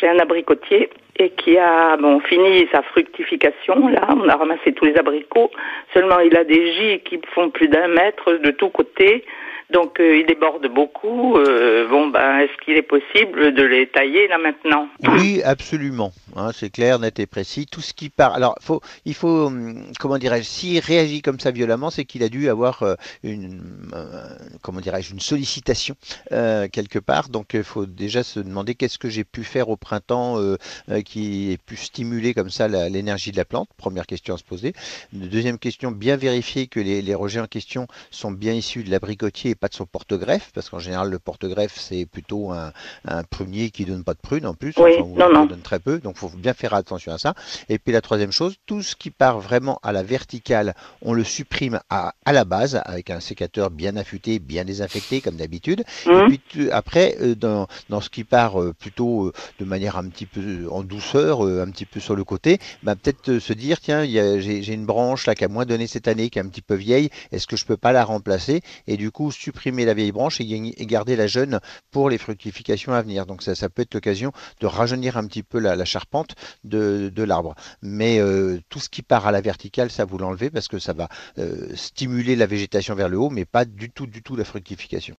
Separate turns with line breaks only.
j'ai un abricotier et qui a fini sa fructification. Là, on a ramassé tous les abricots. Seulement, il a des gis qui font plus d'un mètre de tous côtés. Donc euh, il déborde beaucoup. Euh, bon, ben, est-ce qu'il est possible de les tailler là maintenant?
Oui, absolument. Hein, c'est clair, net et précis. Tout ce qui part. Alors, faut, il faut, hum, comment dirais-je, s'il réagit comme ça violemment, c'est qu'il a dû avoir euh, une, comment dirais-je, une sollicitation quelque part. Donc, il faut déjà se demander qu'est-ce que j'ai pu faire au printemps qui ait pu stimuler comme ça l'énergie de la plante. Première question à se poser. Deuxième question, bien vérifier que les, les rejets en question sont bien issus de l'abricotier pas de son porte-greffe, parce qu'en général, le porte-greffe, c'est plutôt un, un, prunier qui donne pas de prune en plus,
oui, enfin, non, non.
donne très peu, donc faut bien faire attention à ça. Et puis la troisième chose, tout ce qui part vraiment à la verticale, on le supprime à, à la base, avec un sécateur bien affûté, bien désinfecté, comme d'habitude.
Mmh.
Et puis tu, après, euh, dans, dans, ce qui part euh, plutôt euh, de manière un petit peu en douceur, un petit peu sur le côté, bah, peut-être se dire, tiens, j'ai une branche là qui a moins donné cette année, qui est un petit peu vieille, est-ce que je peux pas la remplacer? Et du coup, supprimer la vieille branche et garder la jeune pour les fructifications à venir. Donc ça, ça peut être l'occasion de rajeunir un petit peu la, la de l'arbre. Mais euh, tout ce qui part à la verticale, ça vous l'enlevez parce que ça va euh, stimuler la végétation vers le haut, mais pas du tout, du tout la fructification.